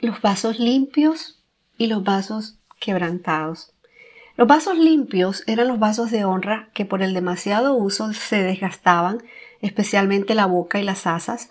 los vasos limpios y los vasos quebrantados. Los vasos limpios eran los vasos de honra que por el demasiado uso se desgastaban, especialmente la boca y las asas,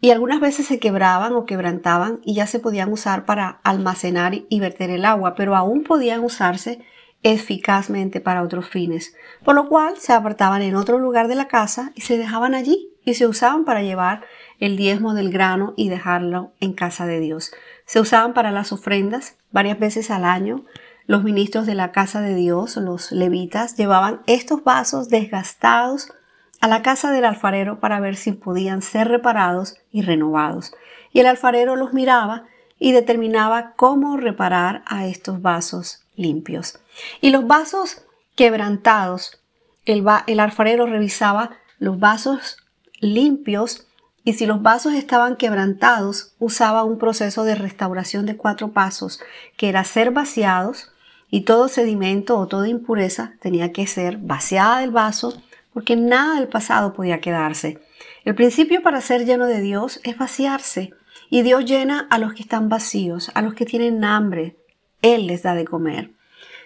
y algunas veces se quebraban o quebrantaban y ya se podían usar para almacenar y verter el agua, pero aún podían usarse eficazmente para otros fines, por lo cual se apartaban en otro lugar de la casa y se dejaban allí y se usaban para llevar el diezmo del grano y dejarlo en casa de Dios. Se usaban para las ofrendas varias veces al año. Los ministros de la casa de Dios, los levitas, llevaban estos vasos desgastados a la casa del alfarero para ver si podían ser reparados y renovados. Y el alfarero los miraba y determinaba cómo reparar a estos vasos limpios. Y los vasos quebrantados, el, alfarero revisaba los vasos limpios y si los vasos estaban quebrantados, usaba un proceso de restauración de cuatro pasos, que era ser vaciados y todo sedimento o toda impureza tenía que ser vaciada del vaso porque nada del pasado podía quedarse. El principio para ser lleno de Dios es vaciarse y Dios llena a los que están vacíos, a los que tienen hambre. Él les da de comer.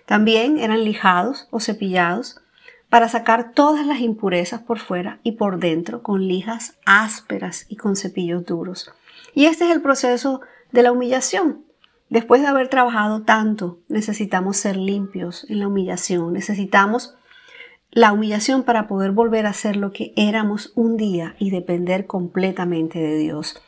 También eran lijados o cepillados para sacar todas las impurezas por fuera y por dentro con lijas ásperas y con cepillos duros. Y este es el proceso de la humillación. Después de haber trabajado tanto, necesitamos ser limpios en la humillación. Necesitamos la humillación para poder volver a ser lo que éramos un día y depender completamente de Dios.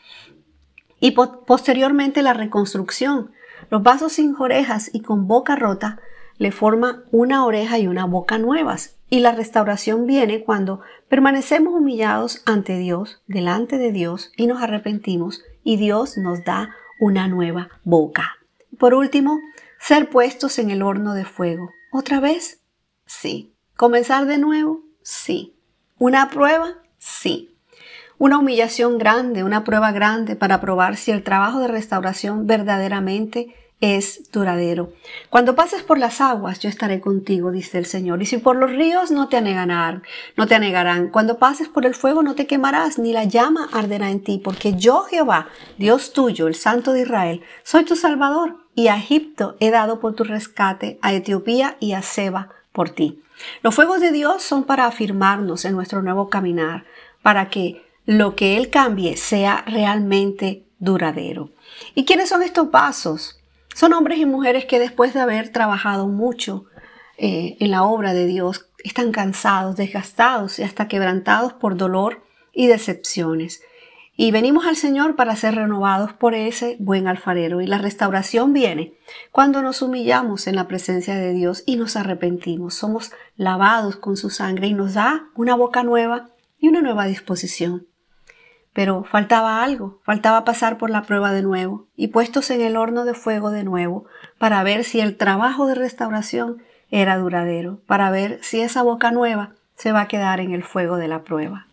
Y posteriormente la reconstrucción. Los vasos sin orejas y con boca rota le forma una oreja y una boca nuevas. Y la restauración viene cuando permanecemos humillados ante Dios, delante de Dios, y nos arrepentimos, y Dios nos da una nueva boca. Por último, ser puestos en el horno de fuego. ¿Otra vez? Sí. ¿Comenzar de nuevo? Sí. ¿Una prueba? Sí. Una humillación grande, una prueba grande para probar si el trabajo de restauración verdaderamente es duradero. Cuando pases por las aguas, yo estaré contigo, dice el Señor. Y si por los ríos no te anegarán, no te anegarán. Cuando pases por el fuego no te quemarás, ni la llama arderá en ti, porque yo Jehová, Dios tuyo, el Santo de Israel, soy tu Salvador, y a Egipto he dado por tu rescate, a Etiopía y a Seba por ti. Los fuegos de Dios son para afirmarnos en nuestro nuevo caminar, para que lo que Él cambie sea realmente duradero. ¿Y quiénes son estos pasos? Son hombres y mujeres que después de haber trabajado mucho eh, en la obra de Dios, están cansados, desgastados y hasta quebrantados por dolor y decepciones. Y venimos al Señor para ser renovados por ese buen alfarero. Y la restauración viene cuando nos humillamos en la presencia de Dios y nos arrepentimos. Somos lavados con su sangre y nos da una boca nueva y una nueva disposición. Pero faltaba algo, faltaba pasar por la prueba de nuevo y puestos en el horno de fuego de nuevo para ver si el trabajo de restauración era duradero, para ver si esa boca nueva se va a quedar en el fuego de la prueba.